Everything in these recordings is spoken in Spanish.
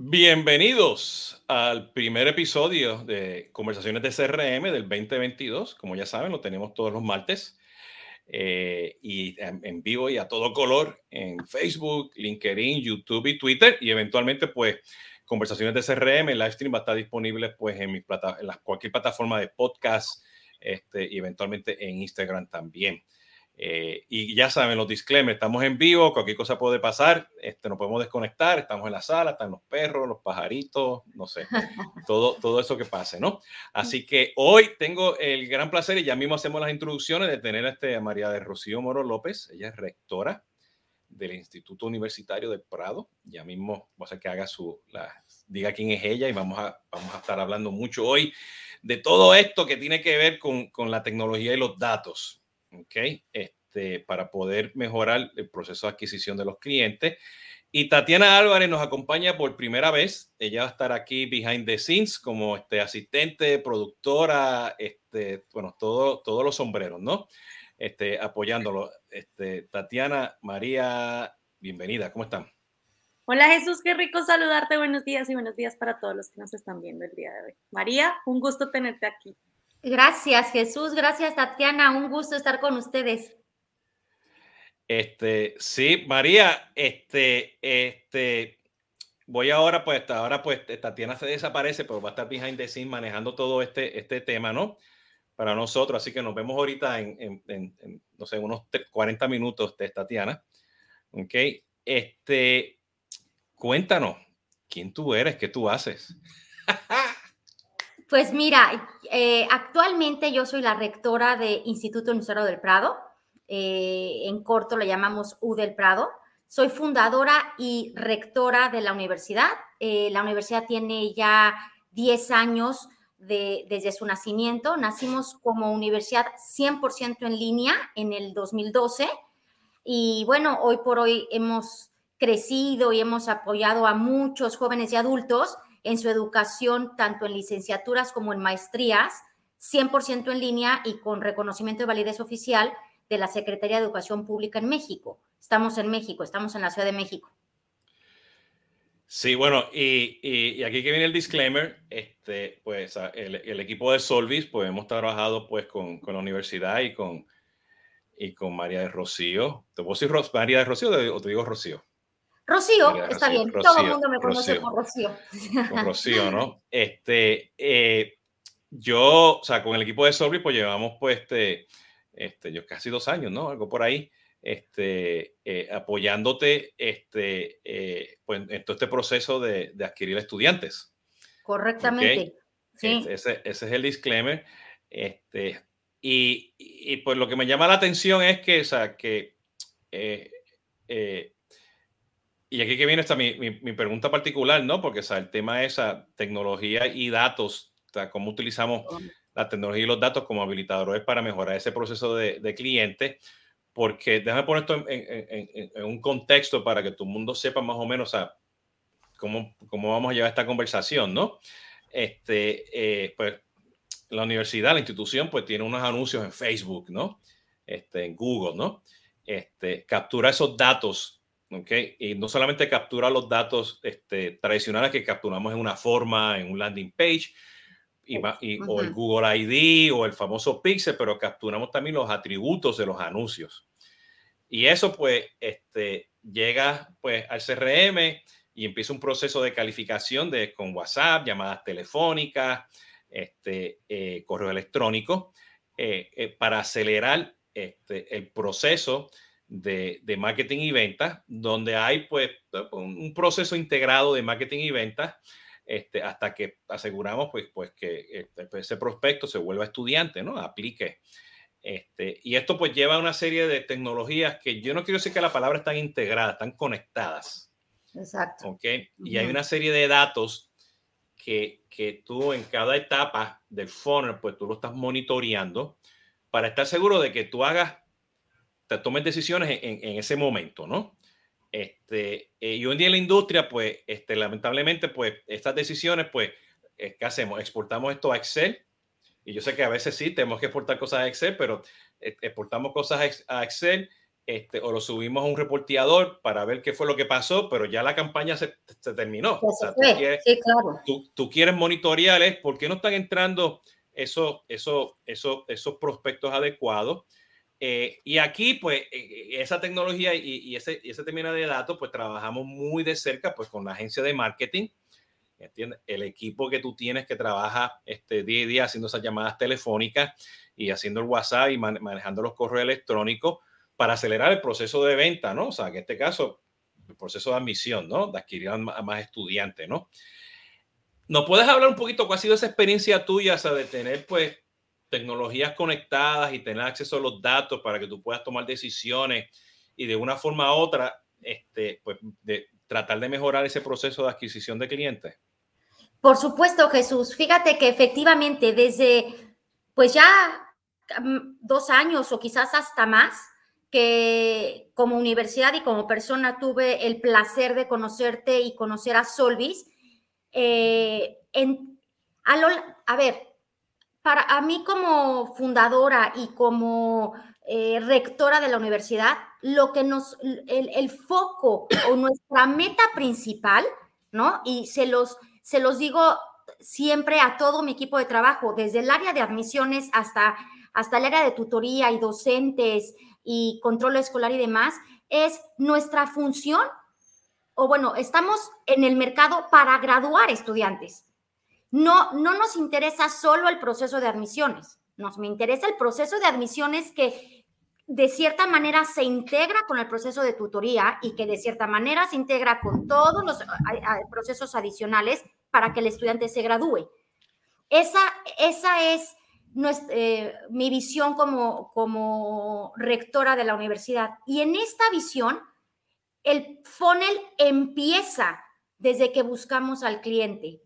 Bienvenidos al primer episodio de Conversaciones de CRM del 2022. Como ya saben, lo tenemos todos los martes eh, y en, vivo y a todo color en Facebook, LinkedIn, YouTube y Twitter. Y eventualmente, pues, Conversaciones de CRM, el live stream va a estar disponible pues, en, mi plata, cualquier plataforma de podcast este, y eventualmente en Instagram también. Eh, y ya saben, los disclaimers, estamos en vivo, cualquier cosa puede pasar, este, no podemos desconectar, estamos en la sala, están los perros, los pajaritos, no sé, todo, todo eso que pase, ¿no? Así que hoy tengo el gran placer y ya mismo hacemos las introducciones de tener este, a María de Rocío Moro López, ella es rectora del Instituto Universitario del Prado, ya mismo va a hacer que haga su, la, diga quién es ella y vamos a, vamos a estar hablando mucho hoy de todo esto que tiene que ver con, con la tecnología y los datos. ¿ok? Este, para poder mejorar el proceso de adquisición de los clientes. Y Tatiana Álvarez nos acompaña por primera vez. Ella va a estar aquí behind the scenes como este, asistente, productora, este, bueno, todo, todos los sombreros, ¿no? Este, apoyándolo. Este, Tatiana, María, bienvenida, ¿cómo están? Hola Jesús, qué rico saludarte. Buenos días y buenos días para todos los que nos están viendo el día de hoy. María, un gusto tenerte aquí. Gracias, Jesús. Gracias, Tatiana. Un gusto estar con ustedes. Este, sí, María, este, este, voy ahora, pues, ahora, pues, Tatiana se desaparece, pero va a estar behind the scenes manejando todo este, este tema, ¿no? Para nosotros. Así que nos vemos ahorita en, en, no sé, unos 40 minutos de Tatiana. Ok. Este, cuéntanos, ¿quién tú eres? ¿Qué tú haces? Pues mira, eh, actualmente yo soy la rectora de Instituto Universitario del Prado. Eh, en corto le llamamos U del Prado. Soy fundadora y rectora de la universidad. Eh, la universidad tiene ya 10 años desde su nacimiento. Nacimos como universidad 100% en línea en el 2012 y bueno, hoy por hoy hemos crecido y hemos apoyado a muchos jóvenes y adultos en su educación, tanto en licenciaturas como en maestrías, 100% en línea y con reconocimiento de validez oficial de la Secretaría de Educación Pública en México. Estamos en México, estamos en la Ciudad de México. Sí, bueno, y, aquí que viene el disclaimer, este, pues el, equipo de Solvis, pues hemos trabajado pues con, la universidad y con, y con María de Rocío. ¿Te puedo decir María de Rocío o te digo Rocío? Rocío, está bien, todo el mundo me conoce por Rocío. Con Rocío, ¿no? Este, eh, yo, o sea, con el equipo de Solvi, pues llevamos, pues, este, este, yo casi dos años, ¿no? Algo por ahí, este, eh, apoyándote, este, eh, pues, en todo este proceso de, de adquirir estudiantes. Correctamente. Sí. Ese, ese, es el disclaimer. Este, y, y, pues lo que me llama la atención es que, o sea, que eh, y aquí que viene esta mi, mi, pregunta particular, ¿no? Porque o el tema es tecnología y datos, o cómo utilizamos la tecnología y los datos como habilitadores para mejorar ese proceso de, de cliente. Porque déjame poner esto en, en, un contexto para que todo el mundo sepa más o menos o cómo, cómo vamos a llevar esta conversación, ¿no? Este, eh, pues la universidad, la institución, pues tiene unos anuncios en Facebook, ¿no? Este, en Google, ¿no? Este, captura esos datos ¿okay? Y no solamente captura los datos este, tradicionales que capturamos en una forma, en un landing page, y, o el Google ID o el famoso Pixel, pero capturamos también los atributos de los anuncios. Y eso pues este, llega pues al CRM y empieza un proceso de calificación de, con WhatsApp, llamadas telefónicas, este, eh, correo electrónico, eh, eh, para acelerar este, el proceso de, marketing y ventas, donde hay pues un proceso integrado de marketing y ventas este, hasta que aseguramos pues, pues que este, pues, ese prospecto se vuelva estudiante, ¿no? Aplique. Este, y esto pues lleva a una serie de tecnologías que yo no quiero decir que la palabra están integradas, están conectadas. Exacto. ¿Ok? Y hay una serie de datos que, que tú en cada etapa del funnel, pues tú lo estás monitoreando para estar seguro de que tú hagas te tomes decisiones en, en, ese momento, ¿no? Este, eh, y hoy en día en la industria, pues, este, lamentablemente, pues, estas decisiones, pues, eh, ¿qué hacemos? Exportamos esto a Excel. Y yo sé que a veces sí tenemos que exportar cosas a Excel, pero exportamos cosas a Excel este, o lo subimos a un reporteador para ver qué fue lo que pasó, pero ya la campaña se, terminó. tú, quieres, monitorear, ¿por qué no están entrando esos, esos, esos, esos prospectos adecuados? Eh, y aquí, pues, eh, eh, esa tecnología y, ese, y de datos, pues trabajamos muy de cerca, pues, con la agencia de marketing, ¿entiendes? El equipo que tú tienes que trabaja este, día a día haciendo esas llamadas telefónicas y haciendo el WhatsApp y manejando los correos electrónicos, para acelerar el proceso de venta, ¿no? O sea, en este caso, el proceso de admisión, ¿no? De adquirir a más estudiantes, ¿no? ¿Nos puedes hablar un poquito cuál ha sido esa experiencia tuya, o sea, de tener, pues, tecnologías conectadas y tener acceso a los datos para que tú puedas tomar decisiones y de una forma u otra, este, pues, de tratar de mejorar ese proceso de adquisición de clientes? Por supuesto, Jesús. Fíjate que efectivamente desde, pues ya mm, dos años o quizás hasta más, que como universidad y como persona tuve el placer de conocerte y conocer a Solvis. Eh, en, a, ver, para a mí como fundadora y como eh, rectora de la universidad, lo que nos, el, el, foco o nuestra meta principal, ¿no? Y se los, se los digo siempre a todo mi equipo de trabajo, desde el área de admisiones hasta, hasta el área de tutoría y docentes, y control escolar y demás, es nuestra función, o bueno, estamos en el mercado para graduar estudiantes. No, no nos interesa solo el proceso de admisiones, nos me interesa el proceso de admisiones que de cierta manera se integra con el proceso de tutoría y que de cierta manera se integra con todos los procesos adicionales para que el estudiante se gradúe. Esa, esa es eh, mi visión como, como rectora de la universidad. Y en esta visión, el funnel empieza desde que buscamos al cliente.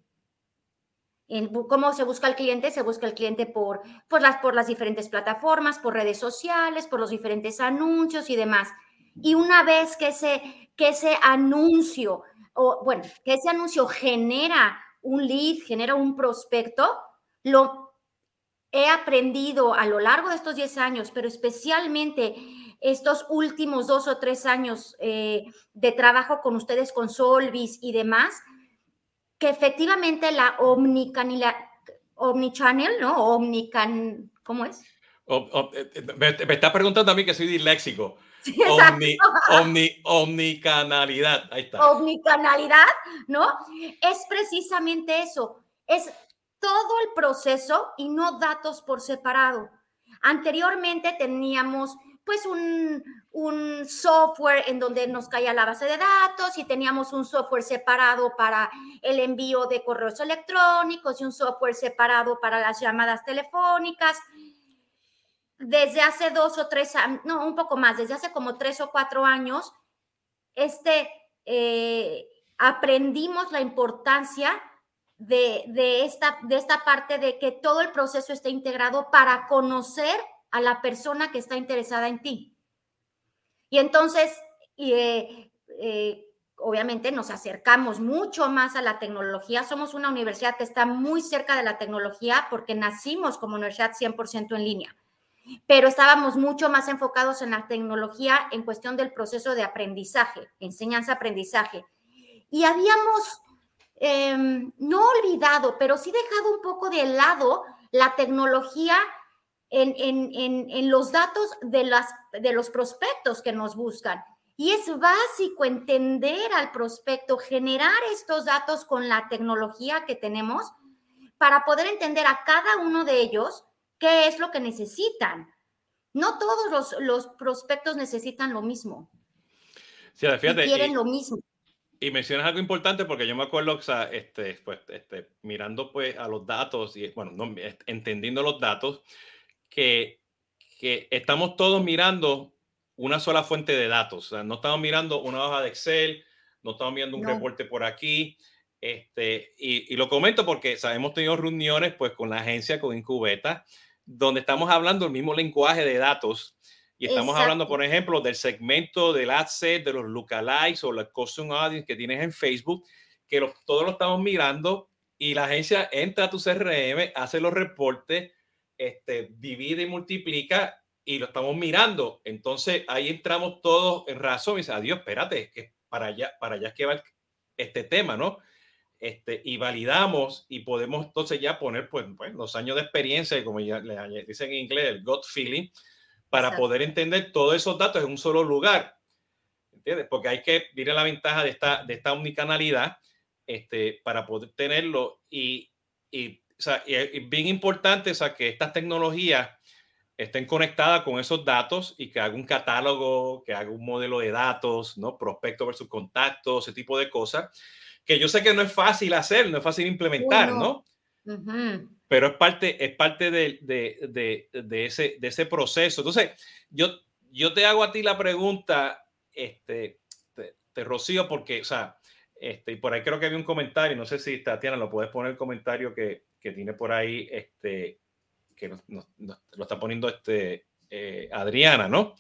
En, ¿Cómo se busca al cliente? Se busca el cliente por, por, las, por las diferentes plataformas, por redes sociales, por los diferentes anuncios y demás. Y una vez que ese, que ese anuncio, o bueno, que ese anuncio genera un lead, genera un prospecto, lo he aprendido a lo largo de estos 10 años, pero especialmente estos últimos dos o tres años eh, de trabajo con ustedes, con Solvis y demás, que efectivamente la omnicanidad, omnichannel, ¿no? Omnican, ¿cómo es? Eh, eh, me, me, está preguntando a mí que soy disléxico. Sí, omni, omnicanalidad, ahí está. Omnicanalidad, ¿no? Es precisamente eso. Es todo el proceso y no datos por separado. Anteriormente teníamos pues un, software en donde nos caía la base de datos y teníamos un software separado para el envío de correos electrónicos y un software separado para las llamadas telefónicas. Desde hace dos o tres años, no, un poco más, desde hace como tres o cuatro años, este, eh, aprendimos la importancia de, esta, de esta parte de que todo el proceso esté integrado para conocer a la persona que está interesada en ti. Y entonces, eh, eh, obviamente nos acercamos mucho más a la tecnología. Somos una universidad que está muy cerca de la tecnología porque nacimos como universidad 100% en línea, pero estábamos mucho más enfocados en la tecnología en cuestión del proceso de aprendizaje, enseñanza-aprendizaje. Y habíamos Em, no olvidado, pero sí dejado un poco de lado la tecnología en, los datos de, las, de los prospectos que nos buscan. Y es básico entender al prospecto, generar estos datos con la tecnología que tenemos para poder entender a cada uno de ellos qué es lo que necesitan. No todos los, los prospectos necesitan lo mismo. Sí, fíjate, quieren lo mismo. Y mencionas algo importante porque yo me acuerdo, o sea, este, pues, este, mirando pues a los datos y, bueno, no, entendiendo los datos, que, que estamos todos mirando una sola fuente de datos. O sea, no estamos mirando una hoja de Excel, no estamos viendo un reporte por aquí. Este, y, y, lo comento porque o hemos tenido reuniones pues con la agencia, con Incubeta, donde estamos hablando el mismo lenguaje de datos y estamos hablando, por ejemplo, del segmento del ad set, de los lookalikes o la custom audience que tienes en Facebook, que todos lo estamos mirando y la agencia entra a tu CRM, hace los reportes, este, divide y multiplica y lo estamos mirando. Entonces ahí entramos todos en razón y dice, adiós, espérate, que para allá, para allá es que va este tema, ¿no? Este, y validamos y podemos entonces ya poner pues, pues los años de experiencia, como ya le dicen en inglés, el gut feeling, para poder entender todos esos datos en un solo lugar. ¿Entiendes? Porque hay que, mire la ventaja de esta, de esta omnicanalidad este, para poder tenerlo y, y, o sea, es bien importante o sea, que estas tecnologías estén conectadas con esos datos y que haga un catálogo, que haga un modelo de datos, ¿no? Prospecto versus contacto, ese tipo de cosas, que yo sé que no es fácil hacer, no es fácil implementar, ¿no? Pero es parte, es parte de, de, de, ese, de ese proceso. Entonces, yo, yo te hago a ti la pregunta, este, te, Rocío, porque, o sea, este, y por ahí creo que había un comentario, no sé si Tatiana lo puedes poner el comentario que, que tiene por ahí, este, que lo está poniendo este, eh, Adriana, ¿no?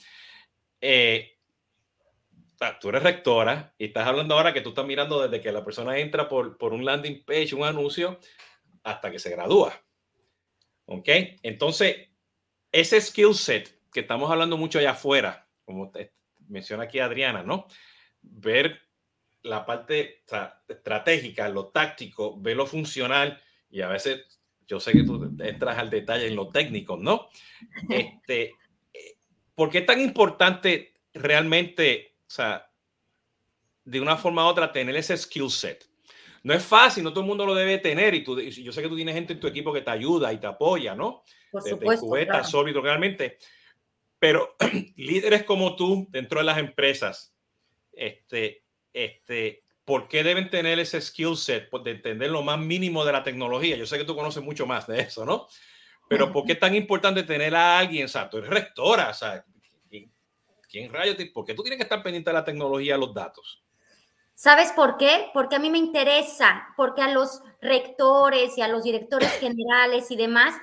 Eh, tú eres rectora y estás hablando ahora que tú estás mirando desde que la persona entra por, por un landing page, un anuncio, hasta que se gradúa. ¿Ok? Entonces, ese skill set que estamos hablando mucho allá afuera, como menciona aquí Adriana, ¿no? Ver la parte estratégica, lo táctico, ver lo funcional y a veces yo sé que tú entras al detalle en lo técnico, ¿no? Este, eh, ¿Por qué es tan importante realmente, o sea, de una forma u otra, tener ese skill set? No es fácil, no todo el mundo lo debe tener y tú, yo sé que tú tienes gente en tu equipo que te ayuda y te apoya, ¿no? Por supuesto. Cubeta, claro. realmente. Pero líderes como tú dentro de las empresas, este, este, ¿por qué deben tener ese skill set pues, de entender lo más mínimo de la tecnología? Yo sé que tú conoces mucho más de eso, ¿no? Pero ¿por qué es tan importante tener a alguien, o sea, tú eres rectora, o sea, ¿quién, rayos? ¿Por qué tú tienes que estar pendiente de la tecnología, los datos? ¿Sabes por qué? Porque a mí me interesa, porque a los rectores y a los directores generales y demás,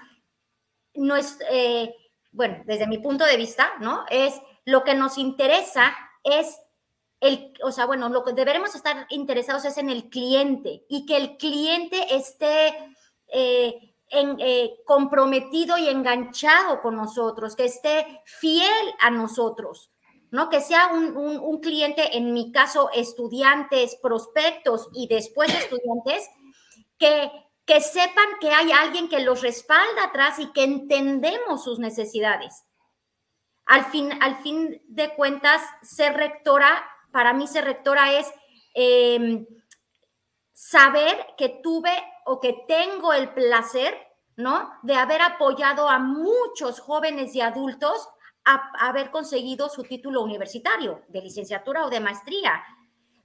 no es, eh, bueno, desde mi punto de vista, ¿no? Es lo que nos interesa es el, o sea, bueno, lo que deberemos estar interesados es en el cliente y que el cliente esté eh, eh, comprometido y enganchado con nosotros, que esté fiel a nosotros, ¿no? Que sea un, cliente, en mi caso, estudiantes, prospectos y después estudiantes, que, que sepan que hay alguien que los respalda atrás y que entendemos sus necesidades. Al fin, al fin de cuentas, ser rectora para mí ser rectora es em, saber que tuve o que tengo el placer, ¿no? De haber apoyado a muchos jóvenes y adultos a, haber conseguido su título universitario de licenciatura o de maestría.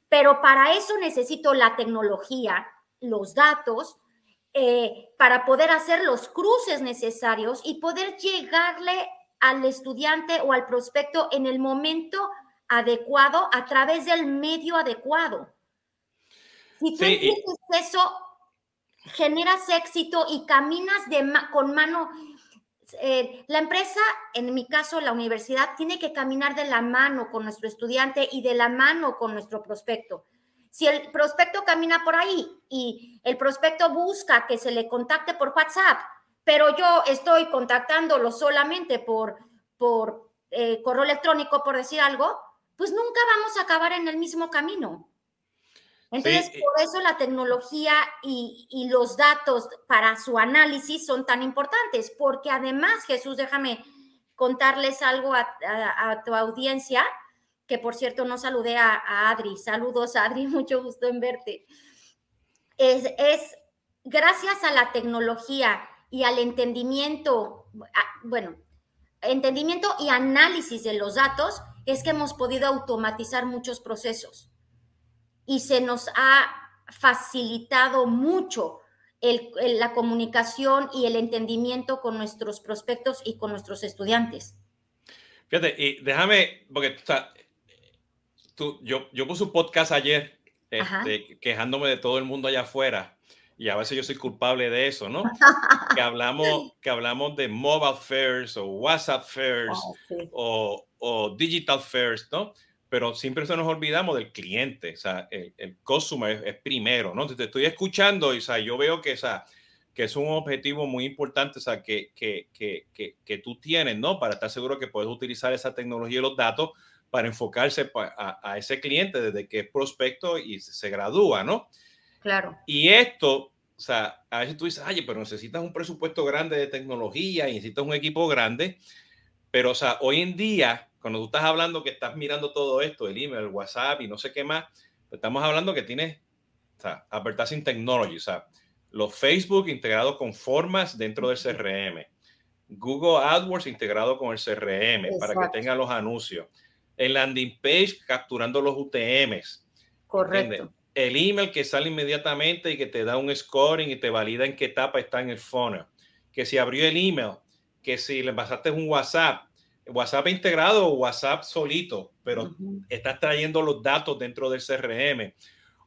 Pero para eso necesito la tecnología, los datos, eh, para poder hacer los cruces necesarios y poder llegarle al estudiante o al prospecto en el momento adecuado a través del medio adecuado. Si tú eso, generas éxito y caminas de con mano. Eh, la empresa, en mi caso la universidad, tiene que caminar de la mano con nuestro estudiante y de la mano con nuestro prospecto. Si el prospecto camina por ahí y el prospecto busca que se le contacte por WhatsApp, pero yo estoy contactándolo solamente por, por eh, correo electrónico, por decir algo, pues nunca vamos a acabar en el mismo camino. Entonces, por eso la tecnología y, los datos para su análisis son tan importantes, porque además, Jesús, déjame contarles algo a, tu audiencia, que por cierto no saludé a, Adri. Saludos, Adri, mucho gusto en verte. Es, es gracias a la tecnología y al entendimiento, bueno, entendimiento y análisis de los datos, es que hemos podido automatizar muchos procesos y se nos ha facilitado mucho la comunicación y el entendimiento con nuestros prospectos y con nuestros estudiantes. Fíjate, y déjame, porque tú, yo, yo puse un podcast ayer este, quejándome de todo el mundo allá afuera y a veces yo soy culpable de eso, ¿no? que hablamos, que hablamos de mobile fairs o WhatsApp fairs ah, o, o, digital fairs, ¿no? Pero siempre se nos olvidamos del cliente, o sea, el, el consumer es, primero, ¿no? Entonces te estoy escuchando y o sea, yo veo que, o sea, que es un objetivo muy importante, o sea, que, que, que, que, tú tienes, ¿no? Para estar seguro que puedes utilizar esa tecnología y los datos para enfocarse a, a ese cliente desde que es prospecto y se gradúa, ¿no? Claro. Y esto, o sea, a veces tú dices, ay, pero necesitas un presupuesto grande de tecnología y necesitas un equipo grande, pero, o sea, hoy en día, cuando tú estás hablando que estás mirando todo esto, el email, el WhatsApp y no sé qué más, pues estamos hablando que tienes, o sea, advertising technology, o sea, los Facebook integrados con formas dentro del CRM, Google AdWords integrado con el CRM para que tenga los anuncios, el landing page capturando los UTMs. Correcto. El email que sale inmediatamente y que te da un scoring y te valida en qué etapa está en el funnel. Que si abrió el email, que si le pasaste un WhatsApp, WhatsApp integrado o WhatsApp solito, pero estás trayendo los datos dentro del CRM.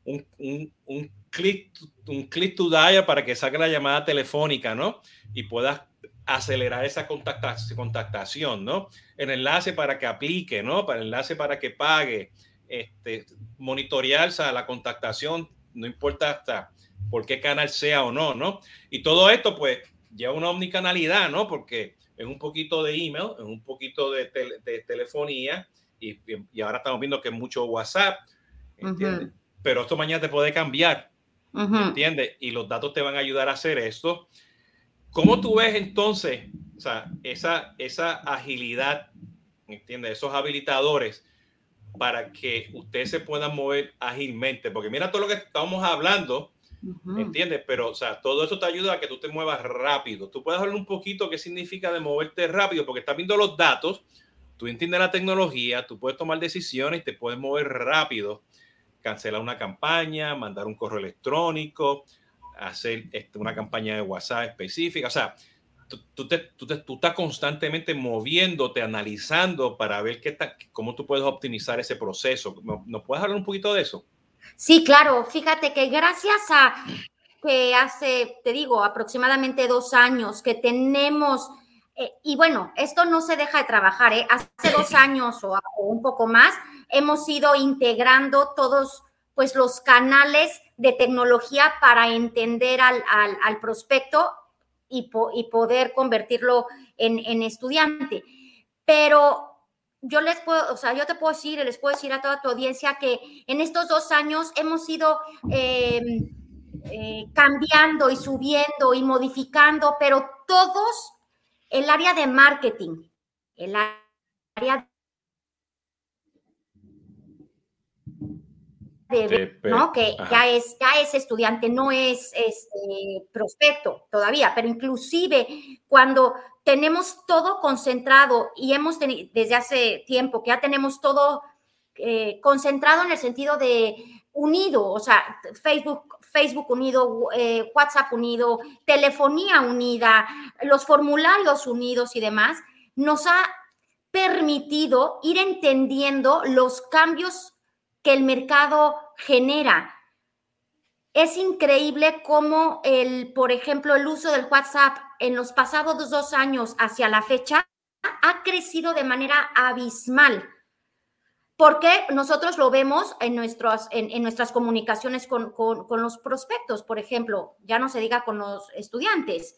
Un, un, un click, un click to dial para que saque la llamada telefónica, ¿no? Y puedas acelerar esa contactación, ¿no? El enlace para que aplique, ¿no? Para el enlace para que pague, este, monitorear la contactación, no importa hasta por qué canal sea o no, ¿no? Y todo esto, pues, lleva una omnicanalidad, ¿no? Porque es un poquito de email, es un poquito de, de telefonía, y, y, ahora estamos viendo que es mucho WhatsApp, ¿entiendes? Pero esto mañana te puede cambiar, ¿entiendes? Y los datos te van a ayudar a hacer esto. ¿Cómo tú ves entonces o sea, esa, esa agilidad, ¿entiendes? Esos habilitadores para que ustedes se puedan mover ágilmente. Porque mira todo lo que estamos hablando, ¿entiendes? Pero, o sea, todo eso te ayuda a que tú te muevas rápido. Tú puedes hablar un poquito qué significa de moverte rápido, porque estás viendo los datos, tú entiendes la tecnología, tú puedes tomar decisiones y te puedes mover rápido cancelar una campaña, mandar un correo electrónico, hacer este, una campaña de WhatsApp específica. O sea, tú, te, tú, tú, estás constantemente moviéndote, analizando para ver qué cómo tú puedes optimizar ese proceso. ¿Nos puedes hablar un poquito de eso? Sí, claro. Fíjate que gracias a que hace, te digo, aproximadamente dos años que tenemos, eh, y bueno, esto no se deja de trabajar, ¿eh? hace dos años o, o un poco más, hemos ido integrando todos pues los canales de tecnología para entender al, al, prospecto y, poder convertirlo en, en, estudiante. Pero yo les puedo, o sea, yo te puedo decir, les puedo decir a toda tu audiencia que en estos dos años hemos ido eh, eh, cambiando y subiendo y modificando, pero todos el área de marketing, el área ¿no? Que ya es, ya es estudiante, no es este, prospecto todavía, pero inclusive cuando tenemos todo concentrado y hemos tenido desde hace tiempo que ya tenemos todo eh, concentrado en el sentido de unido, o sea, Facebook, Facebook unido, eh, WhatsApp unido, telefonía unida, los formularios unidos y demás, nos ha permitido ir entendiendo los cambios que el mercado genera. Es increíble cómo el, por ejemplo, el uso del WhatsApp en los pasados dos años hacia la fecha ha crecido de manera abismal. Porque nosotros lo vemos en, nuestros, en, nuestras comunicaciones con, con, los prospectos, por ejemplo, ya no se diga con los estudiantes.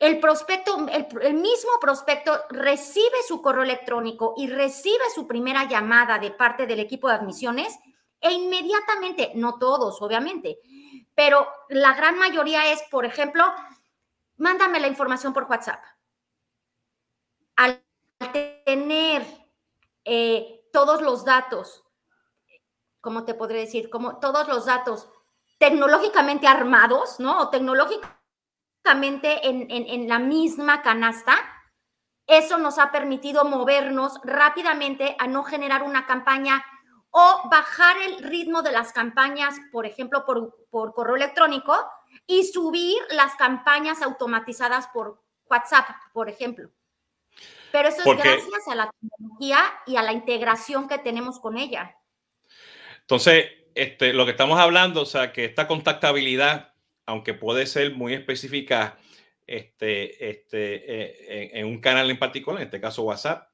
El prospecto, el, mismo prospecto recibe su correo electrónico y recibe su primera llamada de parte del equipo de admisiones e inmediatamente, no todos, obviamente, pero la gran mayoría es, por ejemplo, mándame la información por WhatsApp. Al tener eh, todos los datos, ¿cómo te podré decir? Como todos los datos tecnológicamente armados, ¿no? O en, en la misma canasta, eso nos ha permitido movernos rápidamente a no generar una campaña o bajar el ritmo de las campañas, por ejemplo, por, correo electrónico y subir las campañas automatizadas por WhatsApp, por ejemplo. Pero eso es gracias a la tecnología y a la integración que tenemos con ella. Entonces, este, lo que estamos hablando, o sea, que esta contactabilidad, aunque puede ser muy específica este, este, eh, en un canal en particular, en este caso WhatsApp,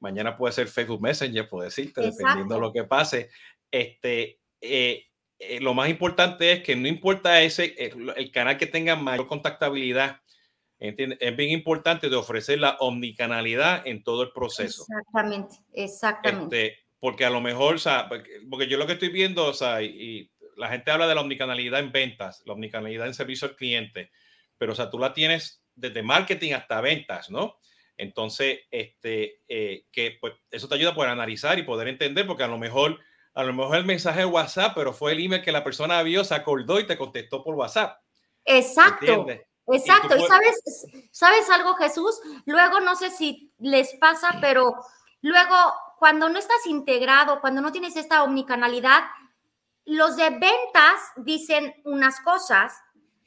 Mañana puede ser Facebook Messenger, puedo decirte, dependiendo de lo que pase. Este, eh, eh, lo más importante es que no importa ese, el, canal que tenga mayor contactabilidad, es bien importante de ofrecer la omnicanalidad en todo el proceso. Exactamente, exactamente. Este, porque a lo mejor, o sea, porque yo lo que estoy viendo, o sea, y, la gente habla de la omnicanalidad en ventas, la omnicanalidad en servicio al cliente, pero o sea, tú la tienes desde marketing hasta ventas, ¿no? Entonces, este, eh, que pues, eso te ayuda a poder analizar y poder entender, porque a lo mejor, a lo mejor el mensaje de WhatsApp, pero fue el email que la persona vio, se acordó y te contestó por WhatsApp. Exacto. Exacto. Y, sabes, sabes algo, Jesús. Luego no sé si les pasa, pero luego cuando no estás integrado, cuando no tienes esta omnicanalidad, los de ventas dicen unas cosas,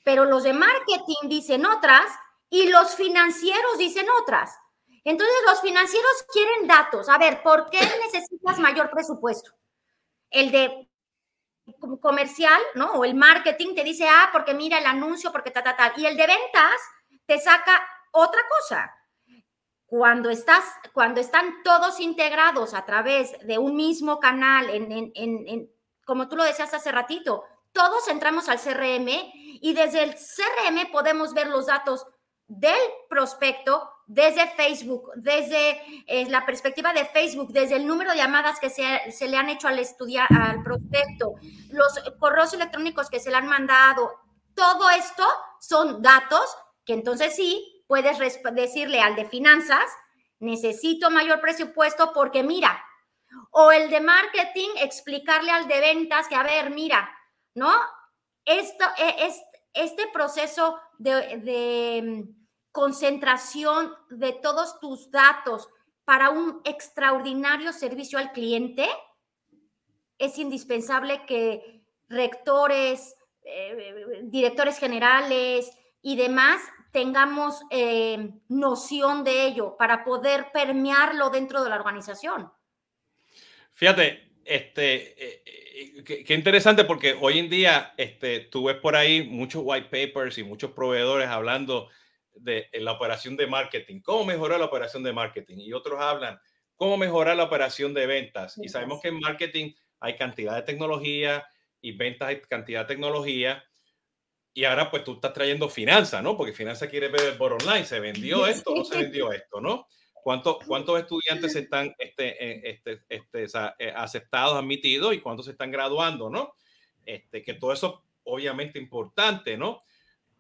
pero los de marketing dicen otras y los financieros dicen otras. Entonces los financieros quieren datos. A ver, ¿por qué necesitas mayor presupuesto? El de comercial, ¿no? O el marketing te dice, ah, porque mira el anuncio, porque ta, ta, tal. Y el de ventas te saca otra cosa. Cuando estás, cuando están todos integrados a través de un mismo canal en, en, en como tú lo decías hace ratito, todos entramos al CRM y desde el CRM podemos ver los datos del prospecto desde Facebook, desde eh, la perspectiva de Facebook, desde el número de llamadas que se, se le han hecho al estudiar, al prospecto, los correos electrónicos que se le han mandado, todo esto son datos que entonces sí puedes decirle al de finanzas, necesito mayor presupuesto porque mira, o el de marketing, explicarle al de ventas que, a ver, mira, ¿no? Esto, es, este proceso de, de mm, concentración de todos tus datos para un extraordinario servicio al cliente, es indispensable que rectores, eh, directores generales y demás tengamos eh, noción de ello para poder permearlo dentro de la organización. Fíjate, este, eh, eh, qué, interesante porque hoy en día este, tú ves por ahí muchos white papers y muchos proveedores hablando de la operación de marketing, cómo mejorar la operación de marketing y otros hablan cómo mejorar la operación de ventas. Y sabemos que en marketing hay cantidad de tecnología y ventas hay cantidad de tecnología. Y ahora pues tú estás trayendo finanzas, ¿no? Porque finanzas quiere ver por online, se vendió esto, no se vendió esto, ¿no? ¿Cuántos, cuántos estudiantes están este, este, este, eh, aceptados, admitidos y cuántos se están graduando, ¿no? Este, que todo eso obviamente importante, ¿no?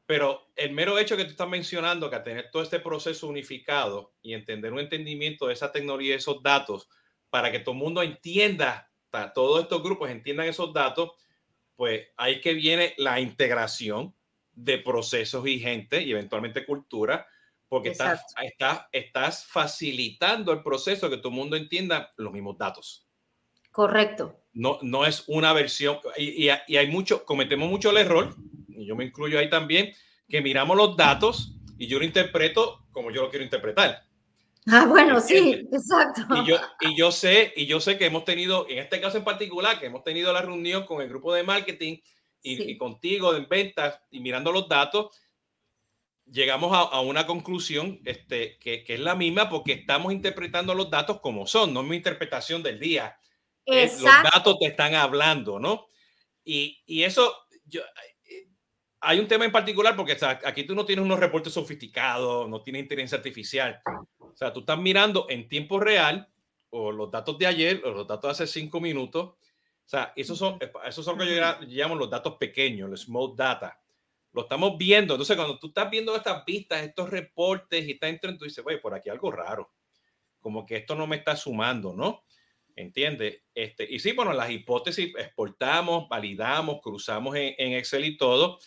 Pero el mero hecho que tú estás mencionando, que a tener todo este proceso unificado y entender un entendimiento de esa tecnología, esos datos, para que todo el mundo entienda, todos estos grupos entiendan esos datos, pues ahí que viene la integración de procesos y gente y eventualmente cultura porque estás, estás, facilitando el proceso que todo el mundo entienda los mismos datos. Correcto. No, no es una versión, y, y, hay mucho, cometemos mucho el error, y yo me incluyo ahí también, que miramos los datos y yo lo interpreto como yo lo quiero interpretar. Ah, bueno, sí, exacto. Y yo, y yo sé, y yo sé que hemos tenido, en este caso en particular, que hemos tenido la reunión con el grupo de marketing y, y contigo en ventas y mirando los datos, llegamos a, una conclusión este, que, es la misma porque estamos interpretando los datos como son, no es mi interpretación del día. los datos te están hablando, ¿no? Y, eso, yo, eh, hay un tema en particular porque aquí tú no tienes unos reportes sofisticados, no tienes inteligencia artificial. O sea, tú estás mirando en tiempo real o los datos de ayer o los datos de hace cinco minutos. O sea, esos son, esos son lo que yo llamo los datos pequeños, los small data lo estamos viendo. Entonces, cuando tú estás viendo estas vistas, estos reportes y estás entrando, tú dices, güey, por aquí algo raro. Como que esto no me está sumando, ¿no? ¿Entiendes? Este, y sí, bueno, las hipótesis exportamos, validamos, cruzamos en, Excel y todo.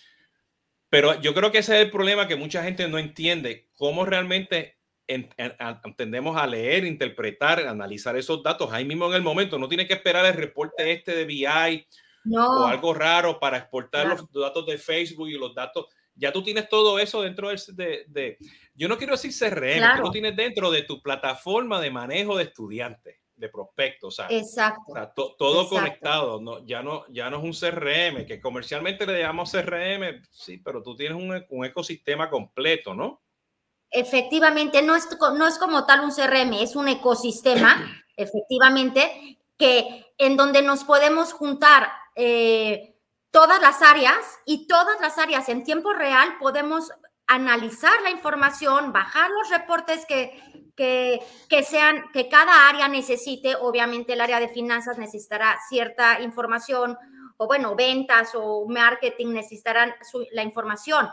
Pero yo creo que ese es el problema que mucha gente no entiende, cómo realmente entendemos a leer, interpretar, analizar esos datos ahí mismo en el momento. No tiene que esperar el reporte este de BI o algo raro para exportar los datos de Facebook y los datos. Ya tú tienes todo eso dentro de, de yo no quiero decir CRM, tú lo tienes dentro de tu plataforma de manejo de estudiantes, de prospectos. Exacto. todo conectado. No, ya, no, ya no es un CRM, que comercialmente le llamamos CRM, sí, pero tú tienes un, un ecosistema completo, ¿no? Efectivamente, no es, no es como tal un CRM, es un ecosistema, efectivamente, que en donde nos podemos juntar eh, todas las áreas y todas las áreas en tiempo real podemos analizar la información, bajar los reportes que, que, que, sean, que cada área necesite. Obviamente el área de finanzas necesitará cierta información, o bueno, ventas o marketing necesitarán la información,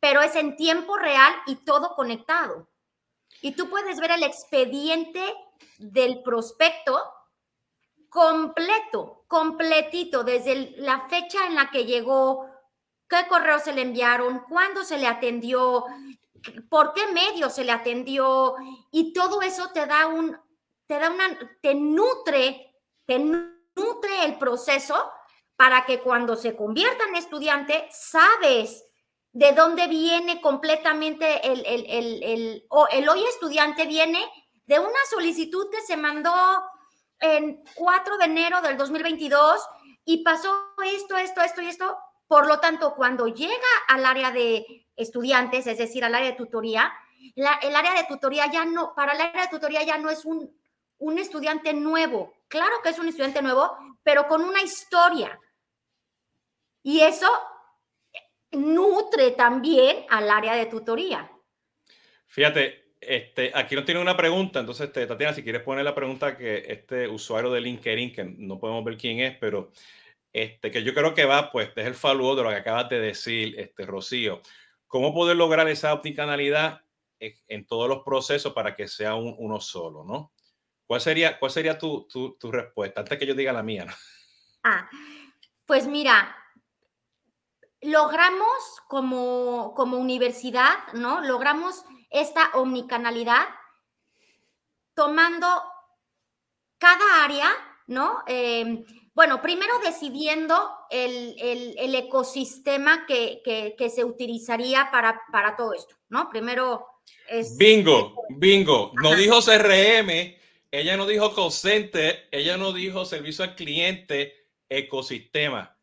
pero es en tiempo real y todo conectado. Y tú puedes ver el expediente del prospecto completo, completito, desde la fecha en la que llegó, qué correo se le enviaron, cuándo se le atendió, por qué medio se le atendió, y todo eso te da un, te da una, te nutre, te nutre el proceso para que cuando se convierta en estudiante, sabes de dónde viene completamente el, el, el, el, el hoy estudiante viene de una solicitud que se mandó en 4 de enero del 2022 y pasó esto, esto, esto y esto. Por lo tanto, cuando llega al área de estudiantes, es decir, al área de tutoría, el área de tutoría ya no, para el área de tutoría ya no es un, un estudiante nuevo. Claro que es un estudiante nuevo, pero con una historia. Y eso nutre también al área de tutoría. Fíjate, este, aquí no tiene una pregunta, entonces este, Tatiana, si quieres poner la pregunta que este usuario de LinkedIn, que no podemos ver quién es, pero este, que yo creo que va, pues es el follow de lo que acabas de decir, este, Rocío. ¿Cómo poder lograr esa omnicanalidad en todos los procesos para que sea uno solo, no? ¿Cuál sería, cuál sería tu, tu, tu, respuesta? Antes que yo diga la mía, ¿no? Ah, pues mira, logramos como, como universidad, ¿no? Logramos esta omnicanalidad, tomando cada área, ¿no? Em, bueno, primero decidiendo el, el, ecosistema que, que, se utilizaría para, para todo esto, ¿no? Primero es... Bingo, bingo. No dijo CRM, ella no dijo call ella no dijo servicio al cliente, ecosistema.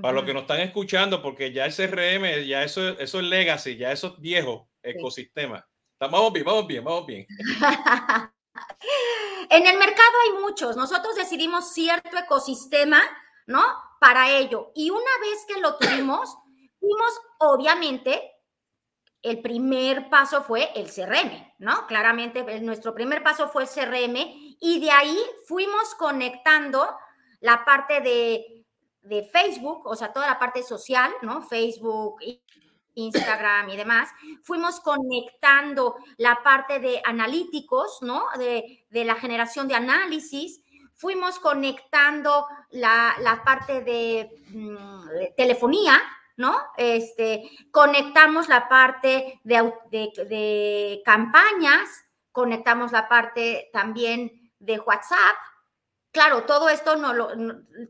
Para los que nos están escuchando, porque ya el CRM, ya eso, eso es legacy, ya eso es viejo, ecosistema. Vamos bien, vamos bien, vamos bien. en el mercado hay muchos. Nosotros decidimos cierto ecosistema, ¿no? Para ello. Y una vez que lo tuvimos, fuimos, obviamente, el primer paso fue el CRM, ¿no? Claramente, nuestro primer paso fue el CRM y de ahí fuimos conectando la parte de, de Facebook, o sea, toda la parte social, ¿no? Facebook, Instagram y demás, fuimos conectando la parte de analíticos, ¿no? De, la generación de análisis, fuimos conectando la, parte de, mm, telefonía, ¿no? Este, conectamos la parte de, de, campañas, conectamos la parte también de WhatsApp. Claro, todo esto no, lo,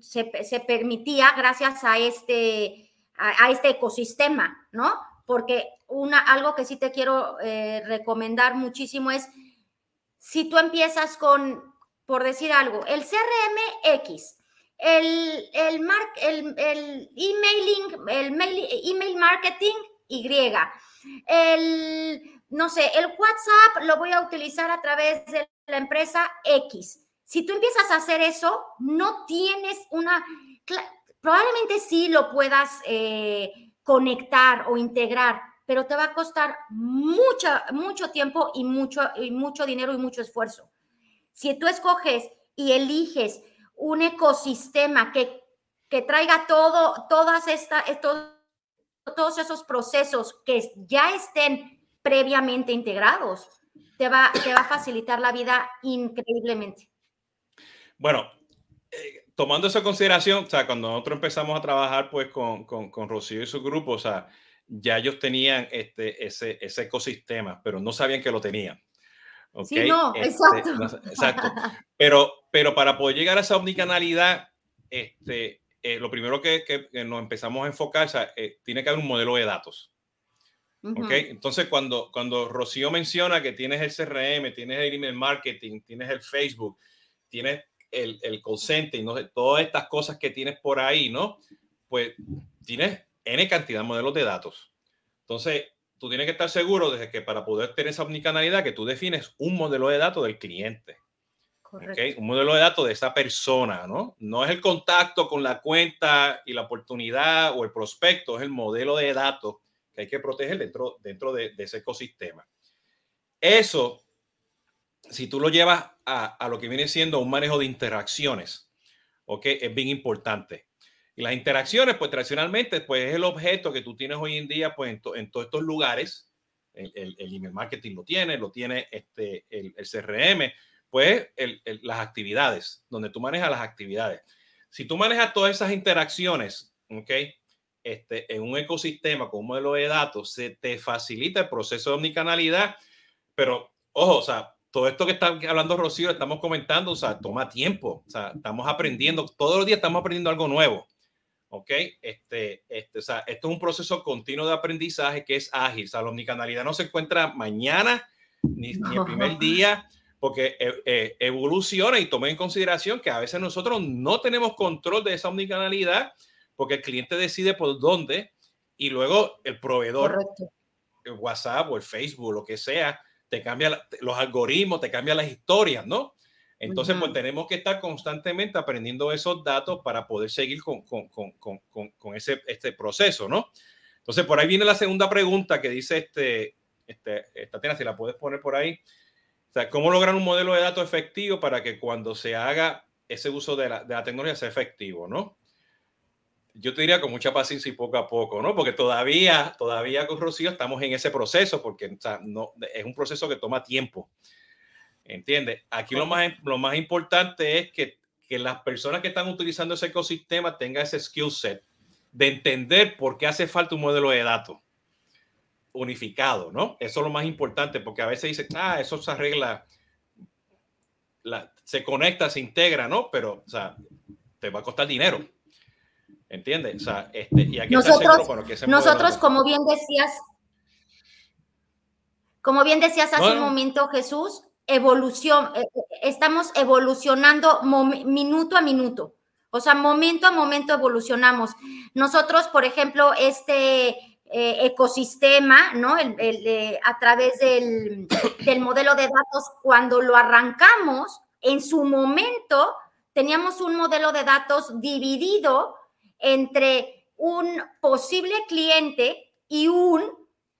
se permitía gracias a este a, este ecosistema, ¿no? Porque una, algo que sí te quiero eh, recomendar muchísimo es, si tú empiezas con, por decir algo, el CRM X, el, el, el, el emailing, el mail, email marketing Y, el, no sé, el WhatsApp lo voy a utilizar a través de la empresa X. Si tú empiezas a hacer eso, no tienes una probablemente sí lo puedas eh, conectar o integrar, pero te va a costar mucho, mucho tiempo y mucho, y mucho dinero y mucho esfuerzo. Si tú escoges y eliges un ecosistema que, que traiga todo, todas estas, todos esos procesos que ya estén previamente integrados, te va, te va a facilitar la vida increíblemente. Bueno, eh, tomando esa consideración, o sea, cuando nosotros empezamos a trabajar pues con, con, con Rocío y su grupo, o sea, ya ellos tenían este, ese, ese ecosistema, pero no sabían que lo tenían. ¿okay? Sí, no, este, exacto. exacto. Pero, pero para poder llegar a esa omnicanalidad, este, eh, lo primero que, que, nos empezamos a enfocar, o sea, eh, tiene que haber un modelo de datos. ¿Ok? Entonces, cuando, cuando Rocío menciona que tienes el CRM, tienes el email marketing, tienes el Facebook, tienes el, el y ¿no? todas estas cosas que tienes por ahí, ¿no? Pues tienes N cantidad de modelos de datos. Entonces, tú tienes que estar seguro de que para poder tener esa omnicanalidad, que tú defines un modelo de datos del cliente. Un modelo de datos de esa persona, ¿no? No es el contacto con la cuenta y la oportunidad o el prospecto, es el modelo de datos que hay que proteger dentro, dentro de, ese ecosistema. Eso, si tú lo llevas a, a, lo que viene siendo un manejo de interacciones, ¿ok? Es bien importante. Y las interacciones, pues tradicionalmente, pues es el objeto que tú tienes hoy en día, pues en, en todos estos lugares. El, el, email marketing lo tiene, lo tiene este, el, el CRM, pues las actividades, donde tú manejas las actividades. Si tú manejas todas esas interacciones, ¿ok? Este, en un ecosistema con un modelo de datos, se te facilita el proceso de omnicanalidad, pero ojo, o sea, todo esto que está hablando Rocío, estamos comentando, o sea, toma tiempo, o sea, estamos aprendiendo, todos los días estamos aprendiendo algo nuevo, ¿ok? Este, este, o sea, esto es un proceso continuo de aprendizaje que es ágil, o sea, la omnicanalidad no se encuentra mañana ni, ni el primer día, porque eh, eh, evoluciona y toma en consideración que a veces nosotros no tenemos control de esa omnicanalidad porque el cliente decide por dónde y luego el proveedor, el WhatsApp o el Facebook, lo que sea, te cambia los algoritmos, te cambia las historias, ¿no? Entonces, pues tenemos que estar constantemente aprendiendo esos datos para poder seguir con, con, con, con, ese este proceso, ¿no? Entonces, por ahí viene la segunda pregunta que dice este, este, Tatiana, si la puedes poner por ahí. O sea, ¿cómo lograr un modelo de datos efectivo para que cuando se haga ese uso de la, de la tecnología sea efectivo, ¿no? Yo te diría con mucha paciencia y poco a poco, ¿no? Porque todavía, todavía con Rocío estamos en ese proceso, porque o sea, no, es un proceso que toma tiempo. ¿Entiendes? Aquí lo más, lo más importante es que, que las personas que están utilizando ese ecosistema tengan ese skill set de entender por qué hace falta un modelo de datos unificado, ¿no? Eso es lo más importante, porque a veces dicen, ah, eso se arregla, la, se conecta, se integra, ¿no? Pero, o sea, te va a costar dinero. ¿Entiendes? O sea, este, y aquí nosotros, nosotros como bien decías, como bien decías hace un momento, Jesús, evolución, eh, eh, estamos evolucionando minuto a minuto. O sea, momento a momento evolucionamos. Nosotros, por ejemplo, este eh, ecosistema, ¿no? El, a través del, del modelo de datos, cuando lo arrancamos, en su momento teníamos un modelo de datos dividido entre un posible cliente y un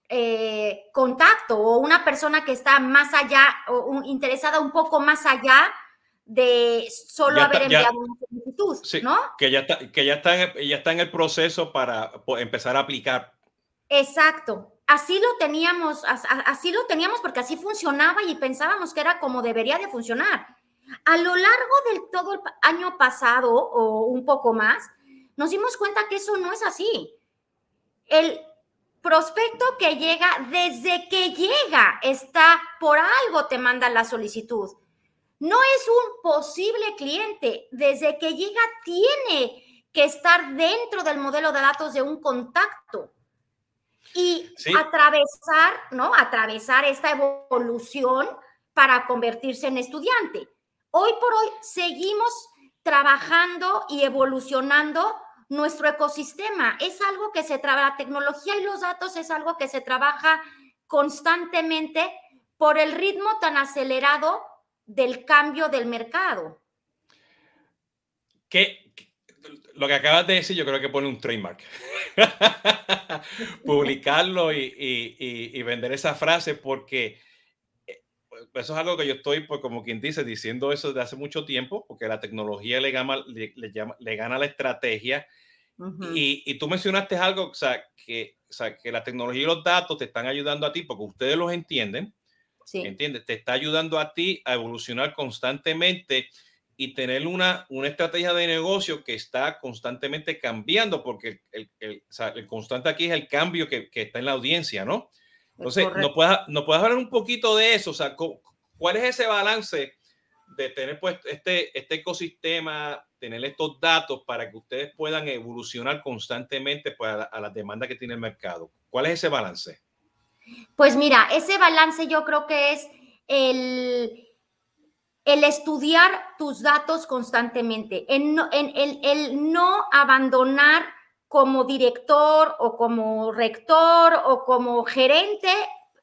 eh, contacto o una persona que está más allá o interesada un poco más allá de solo haber enviado una solicitud, ¿no? Que ya está, que ya está, en, ya está en el proceso para empezar a aplicar Exacto. Así lo teníamos, así lo teníamos porque así funcionaba y pensábamos que era como debería de funcionar. A lo largo del todo el año pasado o un poco más, nos dimos cuenta que eso no es así. El prospecto que llega, desde que llega, está por algo te manda la solicitud. No es un posible cliente. Desde que llega, tiene que estar dentro del modelo de datos de un contacto y atravesar, ¿no? Atravesar esta evolución para convertirse en estudiante. Hoy por hoy seguimos trabajando y evolucionando nuestro ecosistema. Es algo que se trabaja, la tecnología y los datos es algo que se trabaja constantemente por el ritmo tan acelerado del cambio del mercado. ¿Qué, lo que acabas de decir, yo creo que pone un trademark. Publicarlo y, vender esa frase porque eso es algo que yo estoy, pues, como quien dice, diciendo eso desde hace mucho tiempo, porque la tecnología le gana, le, gana la estrategia. y, tú mencionaste algo, o sea, que, o sea, que la tecnología y los datos te están ayudando a ti porque ustedes los entienden. Sí. ¿Entiendes? Te está ayudando a ti a evolucionar constantemente y tener una, una estrategia de negocio que está constantemente cambiando, porque el, el, el constante aquí es el cambio que, que, está en la audiencia, ¿no? Entonces, ¿no puedes, ¿no puedes hablar un poquito de eso? O sea, ¿cuál es ese balance de tener pues este, este ecosistema, tener estos datos para que ustedes puedan evolucionar constantemente pues, a, a las demandas que tiene el mercado? ¿Cuál es ese balance? Pues mira, ese balance yo creo que es el el estudiar tus datos constantemente, en, el, no abandonar como director o como rector o como gerente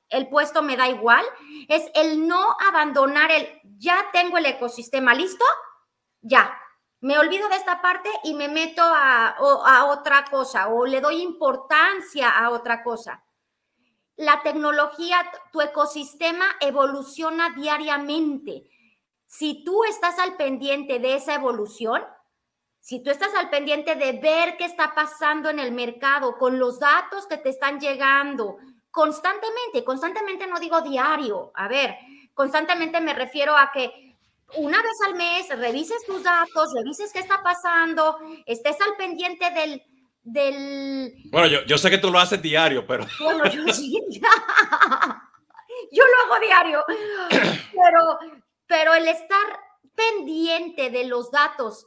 el puesto me da igual, es el no abandonar el, ya tengo el ecosistema listo, ya, me olvido de esta parte y me meto a, otra cosa o le doy importancia a otra cosa. La tecnología, tu ecosistema evoluciona diariamente. Si tú estás al pendiente de esa evolución, si tú estás al pendiente de ver qué está pasando en el mercado con los datos que te están llegando constantemente, constantemente no digo diario, a ver, constantemente me refiero a que una vez al mes revises tus datos, revises qué está pasando, estés al pendiente del... del... Bueno, yo, yo sé que tú lo haces diario, pero... Bueno, yo sí. yo lo hago diario, pero, pero el estar pendiente de los datos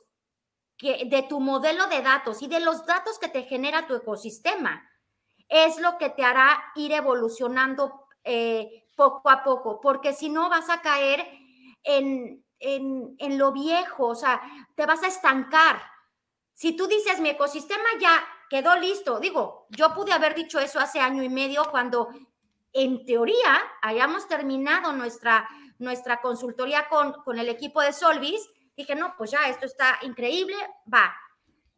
de tu modelo de datos y de los datos que te genera tu ecosistema es lo que te hará ir evolucionando eh, poco a poco, porque si no vas a caer en, en, en lo viejo, o sea, te vas a estancar. Si tú dices, mi ecosistema ya quedó listo, digo, yo pude haber dicho eso hace año y medio cuando en teoría hayamos terminado nuestra, nuestra consultoría con, con el equipo de Solvis Dije, no, pues ya, esto está increíble, va.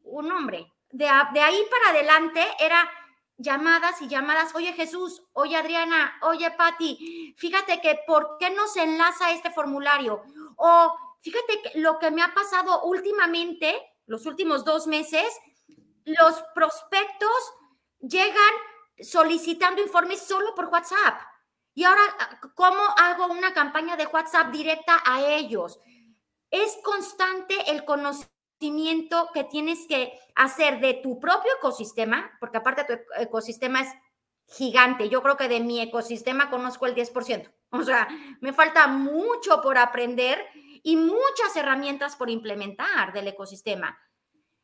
Un hombre. De, de ahí para adelante era llamadas y llamadas, oye Jesús, oye Adriana, oye Patti, fíjate que por qué no se enlaza este formulario. O fíjate que lo que me ha pasado últimamente, los últimos dos meses, los prospectos llegan solicitando informes solo por WhatsApp. Y ahora, ¿cómo hago una campaña de WhatsApp directa a ellos? Es constante el conocimiento que tienes que hacer de tu propio ecosistema, porque aparte tu ecosistema es gigante. Yo creo que de mi ecosistema conozco el 10%. O sea, me falta mucho por aprender y muchas herramientas por implementar del ecosistema.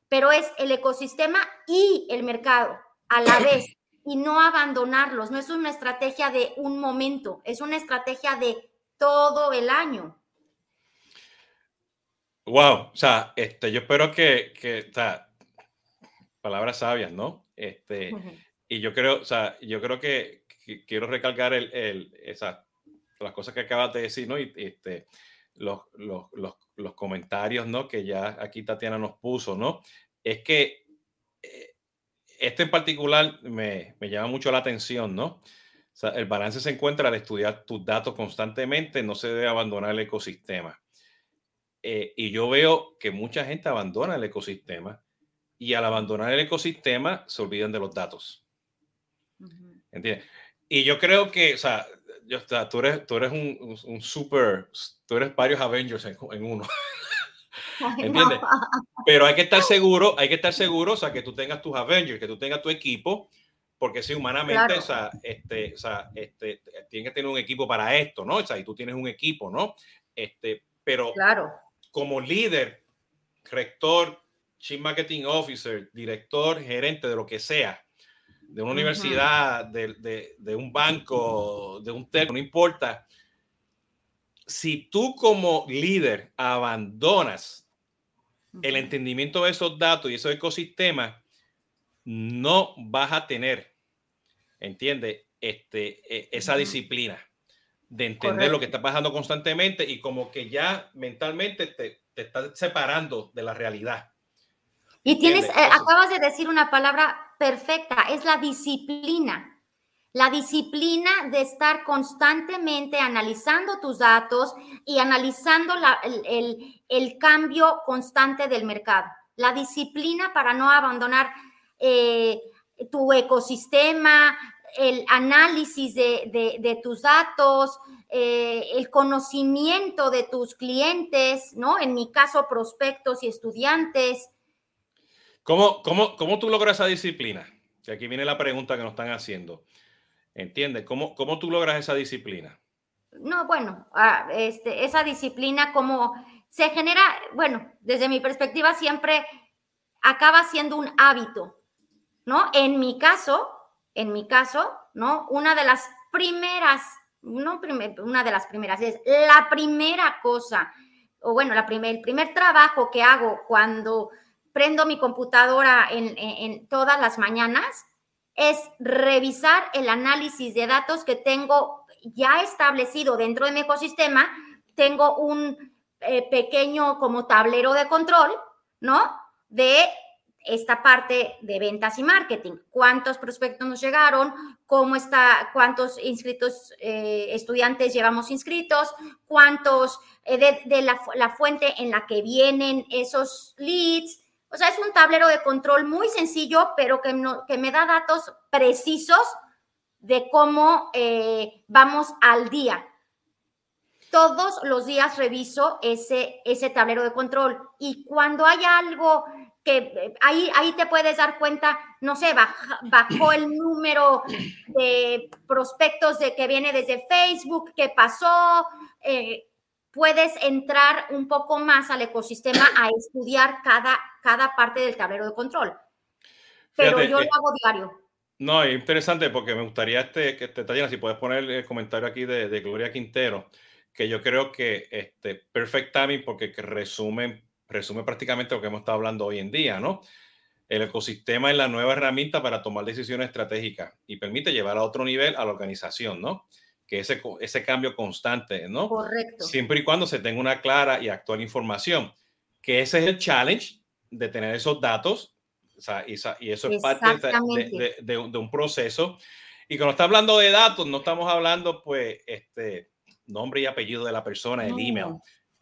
Pero es el ecosistema y el mercado a la vez y no abandonarlos. No es una estrategia de un momento, es una estrategia de todo el año. Wow, o sea, este, yo espero que, que o sea, palabras sabias, ¿no? Este, y yo creo, o sea, yo creo que, quiero recalcar el, el, esa, las cosas que acabas de decir, ¿no? Y este, los, los, los, los, comentarios, ¿no? Que ya aquí Tatiana nos puso, ¿no? Es que eh, este en particular me, me, llama mucho la atención, ¿no? O sea, el balance se encuentra al estudiar tus datos constantemente, no se debe abandonar el ecosistema. Eh, y yo veo que mucha gente abandona el ecosistema y al abandonar el ecosistema se olvidan de los datos. ¿Entiendes? Y yo creo que, o sea, yo, tú eres, tú eres un, un, super, tú eres varios Avengers en, uno. ¿Entiendes? Pero hay que estar seguro, hay que estar seguro, o sea, que tú tengas tus Avengers, que tú tengas tu equipo, porque si humanamente, o, sea, este, o sea, este, tienes que tener un equipo para esto, ¿no? O sea, y tú tienes un equipo, ¿no? Este, pero claro como líder, rector, chief marketing officer, director, gerente de lo que sea, de una universidad, de, un banco, de un telco, no importa. Si tú como líder abandonas el entendimiento de esos datos y esos ecosistemas, no vas a tener, entiende, este, e, esa disciplina de entender lo que está pasando constantemente y como que ya mentalmente te, te estás separando de la realidad. Y tienes, eh, acabas de decir una palabra perfecta, es la disciplina. La disciplina de estar constantemente analizando tus datos y analizando la, el, el, cambio constante del mercado. La disciplina para no abandonar eh, tu ecosistema, el análisis de, tus datos, eh, el conocimiento de tus clientes, ¿no? En mi caso, prospectos y estudiantes. ¿Cómo, cómo, cómo tú logras esa disciplina? Que aquí viene la pregunta que nos están haciendo. ¿Entiendes? ¿Cómo, cómo tú logras esa disciplina? No, bueno, ah, este, esa disciplina como se genera, bueno, desde mi perspectiva siempre acaba siendo un hábito, ¿no? En mi caso, en mi caso, ¿no? Una de las primeras, no una de las primeras, es la primera cosa, o bueno, la primer, el primer trabajo que hago cuando prendo mi computadora en, todas las mañanas es revisar el análisis de datos que tengo ya establecido dentro de mi ecosistema. Tengo un eh, pequeño como tablero de control, ¿no? De esta parte de ventas y marketing. ¿Cuántos prospectos nos llegaron? ¿Cómo está? ¿Cuántos inscritos eh, estudiantes llevamos inscritos? ¿Cuántos eh, de, la, fuente en la que vienen esos leads? O sea, es un tablero de control muy sencillo, pero que, que me da datos precisos de cómo eh, vamos al día. Todos los días reviso ese, ese tablero de control y cuando hay algo que eh, ahí, ahí te puedes dar cuenta, no sé, bajó el número de prospectos de que viene desde Facebook, qué pasó, eh, puedes entrar un poco más al ecosistema a estudiar cada, cada parte del tablero de control. Pero yo lo eh, hago diario. No, es interesante porque me gustaría este, que te Tatiana, si puedes poner el comentario aquí de, de, Gloria Quintero, que yo creo que este perfect timing porque que resume, prácticamente lo que hemos estado hablando hoy en día, ¿no? El ecosistema es la nueva herramienta para tomar decisiones estratégicas y permite llevar a otro nivel a la organización, ¿no? que ese, ese cambio constante, ¿no? Correcto. Siempre y cuando se tenga una clara y actual información, que ese es el challenge de tener esos datos, o sea, y, eso es parte de, de, un proceso. Y cuando está hablando de datos, no estamos hablando, pues, este, nombre y apellido de la persona, el email.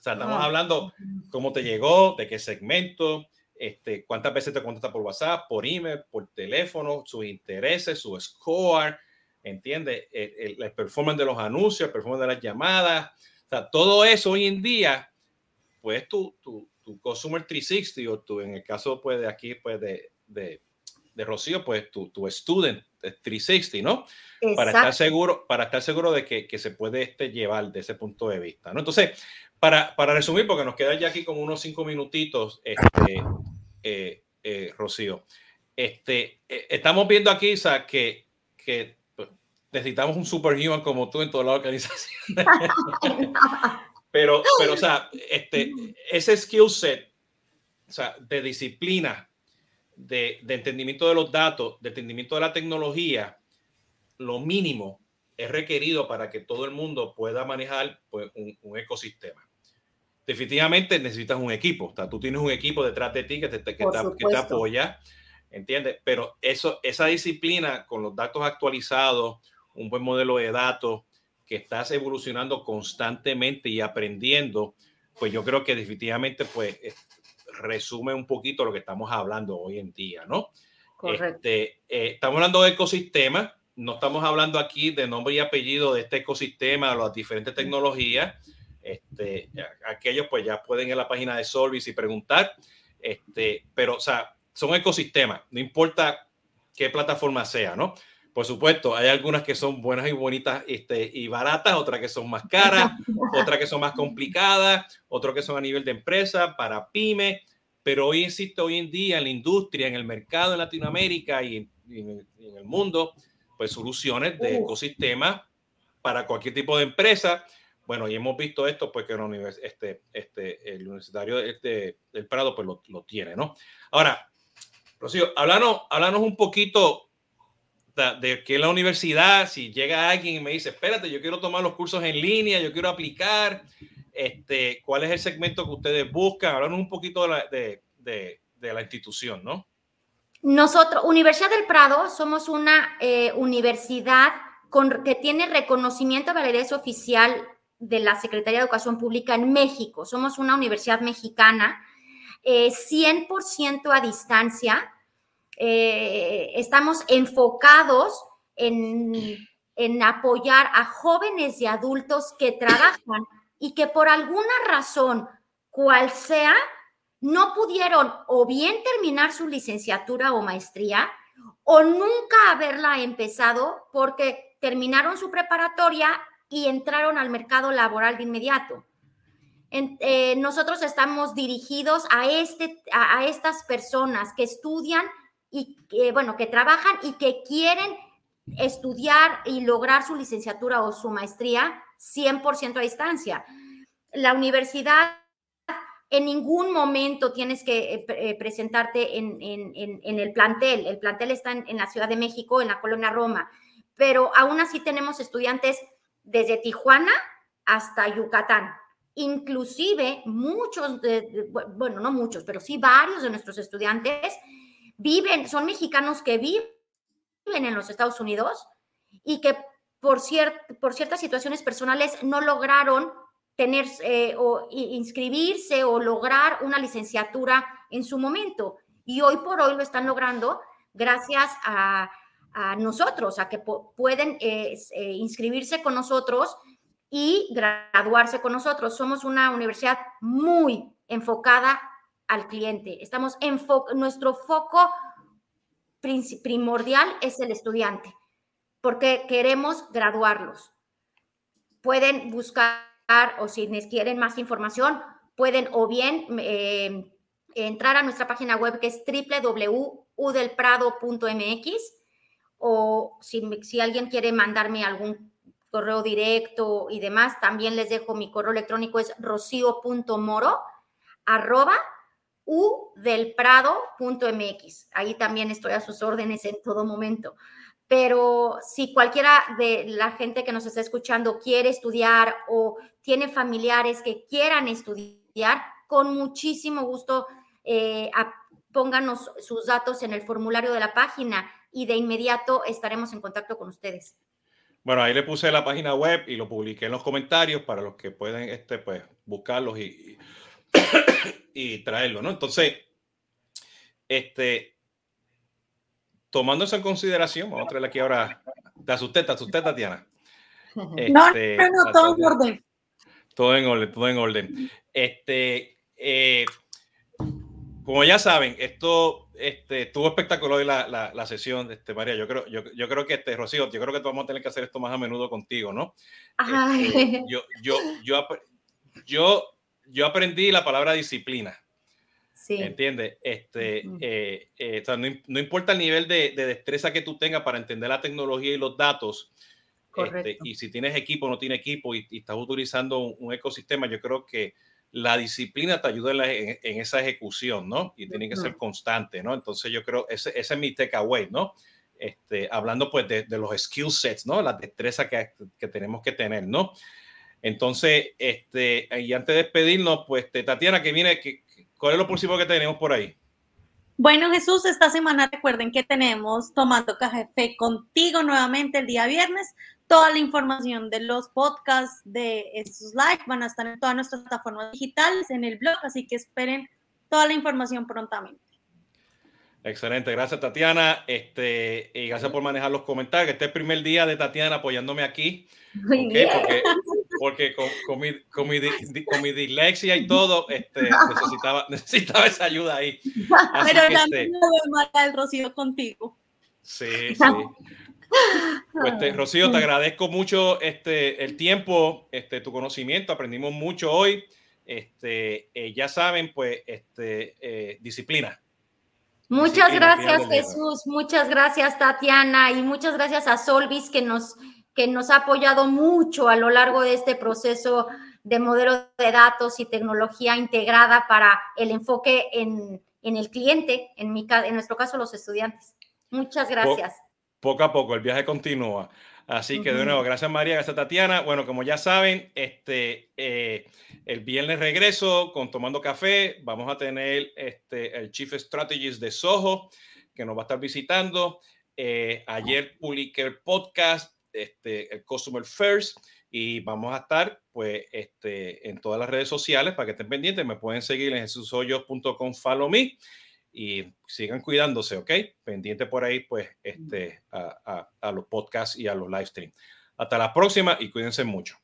Sea, estamos hablando cómo te llegó, de qué segmento, este, cuántas veces te contesta por WhatsApp, por email, por teléfono, sus intereses, su score, ¿entiendes? El, el, performance de los anuncios, el performance de las llamadas, o sea, todo eso hoy en día, pues tu, tu, tu Consumer 360 o tu, en el caso pues de aquí, pues de, de, de Rocío, pues tu, tu Student 360, ¿no? Para estar seguro, para estar seguro de que, que se puede este, llevar de ese punto de vista, ¿no? Entonces, para, para resumir, porque nos queda ya aquí como unos cinco minutitos, este, eh, eh, Rocío, este, eh, estamos viendo aquí, o sea, que, que necesitamos un superhuman como tú en toda la organización. pero, pero, o sea, este, ese skill set, o sea, de disciplina, de, de, entendimiento de los datos, de entendimiento de la tecnología, lo mínimo es requerido para que todo el mundo pueda manejar pues, un, ecosistema. Definitivamente necesitas un equipo. O sea, tú tienes un equipo detrás de ti que te, que te, que te apoya, ¿entiendes? Pero eso, esa disciplina con los datos actualizados, un buen modelo de datos, que estás evolucionando constantemente y aprendiendo, pues yo creo que definitivamente pues resume un poquito lo que estamos hablando hoy en día, ¿no? Este, eh, estamos hablando de ecosistema, no estamos hablando aquí de nombre y apellido de este ecosistema, de las diferentes tecnologías. Este, aquellos pues ya pueden ir a la página de Solvis y preguntar, este, pero o sea, son ecosistemas, no importa qué plataforma sea, ¿no? Por supuesto, hay algunas que son buenas y bonitas este, y baratas, otras que son más caras, otras que son más complicadas, otras que son a nivel de empresa, para pyme. Pero hoy existe hoy en día en la industria, en el mercado en Latinoamérica y en, el mundo, pues soluciones de uh. ecosistema para cualquier tipo de empresa. Bueno, y hemos visto esto, pues que este, este, el Universitario este, del Prado pues lo, lo tiene, ¿no? Ahora, Rocío, háblanos, háblanos un poquito de que la universidad, si llega alguien y me dice, espérate, yo quiero tomar los cursos en línea, yo quiero aplicar, este, ¿cuál es el segmento que ustedes buscan? Háblanos un poquito de la, de, de, la institución, ¿no? Nosotros, Universidad del Prado, somos una eh, universidad con, que tiene reconocimiento de validez oficial de la Secretaría de Educación Pública en México. Somos una universidad mexicana, eh, 100% a distancia eh, estamos enfocados en, en apoyar a jóvenes y adultos que trabajan y que por alguna razón, cual sea, no pudieron o bien terminar su licenciatura o maestría o nunca haberla empezado porque terminaron su preparatoria y entraron al mercado laboral de inmediato. Eh, nosotros estamos dirigidos a, este, a estas personas que estudian y que, bueno, que trabajan y que quieren estudiar y lograr su licenciatura o su maestría 100% a distancia. La universidad en ningún momento tienes que eh, eh, presentarte en, el plantel. El plantel está en, la Ciudad de México, en la colonia Roma, pero aún así tenemos estudiantes desde Tijuana hasta Yucatán. Inclusive muchos, bueno, no muchos, pero sí varios de nuestros estudiantes viven, son mexicanos que viven en los Estados Unidos y que por, por ciertas situaciones personales no lograron tener eh, o inscribirse o lograr una licenciatura en su momento. Y hoy por hoy lo están logrando gracias a, nosotros, a que pueden eh, eh, inscribirse con nosotros y graduarse con nosotros. Somos una universidad muy enfocada al cliente. Estamos en nuestro foco primordial es el estudiante, porque queremos graduarlos. Pueden buscar o si les quieren más información, pueden o bien eh, entrar a nuestra página web que es www.udelprado.mx o si, alguien quiere mandarme algún correo directo y demás, también les dejo mi correo electrónico es rocío.moro arroba udelprado.mx. Ahí también estoy a sus órdenes en todo momento pero si cualquiera de la gente que nos está escuchando quiere estudiar o tiene familiares que quieran estudiar, con muchísimo gusto eh, pónganos sus datos en el formulario de la página y de inmediato estaremos en contacto con ustedes. Bueno, ahí le puse la página web y lo publiqué en los comentarios para los que pueden este, pues, buscarlos y, y, traerlo, ¿no? Entonces, este, tomando eso en consideración, vamos a traerle aquí ahora. Te asusté, te asusté, Tatiana. Este, no, no, todo en orden. Todo en orden, todo en orden. Este, eh, como ya saben, esto este, estuvo espectacular la, la, la, sesión, este, María. Yo creo, yo, yo, creo que, este, Rocío, yo creo que vamos a tener que hacer esto más a menudo contigo, ¿no? Este, yo, yo, yo, yo, yo aprendí la palabra disciplina. Sí. ¿Entiendes? Este, eh, eh, no, importa el nivel de, destreza que tú tengas para entender la tecnología y los datos. Este, y si tienes equipo o no tienes equipo y, estás utilizando un, ecosistema, yo creo que la disciplina te ayuda en, esa ejecución, ¿no? Y tiene que ser constante, ¿no? Entonces yo creo, ese, ese es mi takeaway, ¿no? Este, hablando pues de, los skill sets, ¿no? La destreza que, que tenemos que tener, ¿no? Entonces, este, y antes de despedirnos, pues Tatiana, que viene, que, ¿Cuál es lo próximo que tenemos por ahí? Bueno, Jesús, esta semana recuerden que tenemos Tomando Café contigo nuevamente el día viernes. Toda la información de los podcasts de estos live van a estar en todas nuestras plataformas digitales, en el blog, así que esperen toda la información prontamente. Excelente, gracias Tatiana. Este, y gracias por manejar los comentarios. Este es el primer día de Tatiana apoyándome aquí. Okay, porque, porque con, con, mi, con, mi, con, mi, dislexia y todo, este, necesitaba, necesitaba esa ayuda ahí. Así Pero que, la este, el Rocío contigo. Sí, sí. Pues, este, Rocío, te agradezco mucho este, el tiempo, este, tu conocimiento, aprendimos mucho hoy. Este, eh, ya saben, pues, este, eh, disciplina Muchas gracias Jesús, muchas gracias Tatiana y muchas gracias a Solvis que nos, que nos ha apoyado mucho a lo largo de este proceso de modelo de datos y tecnología integrada para el enfoque en, el cliente, en, mi, en nuestro caso los estudiantes. Muchas gracias. Poco a poco, el viaje continúa. Así que de nuevo, gracias María, gracias Tatiana. Bueno, como ya saben, este, eh, el viernes regreso con Tomando Café. Vamos a tener este, el Chief Strategist de Soho que nos va a estar visitando. Eh, ayer publiqué el podcast, este, el Customer First, y vamos a estar pues, este, en todas las redes sociales para que estén pendientes. Me pueden seguir en jesushoyos.com, follow me y sigan cuidándose, ¿ok? Pendiente por ahí, pues, este, a, a los podcasts y a los live streams. Hasta la próxima y cuídense mucho.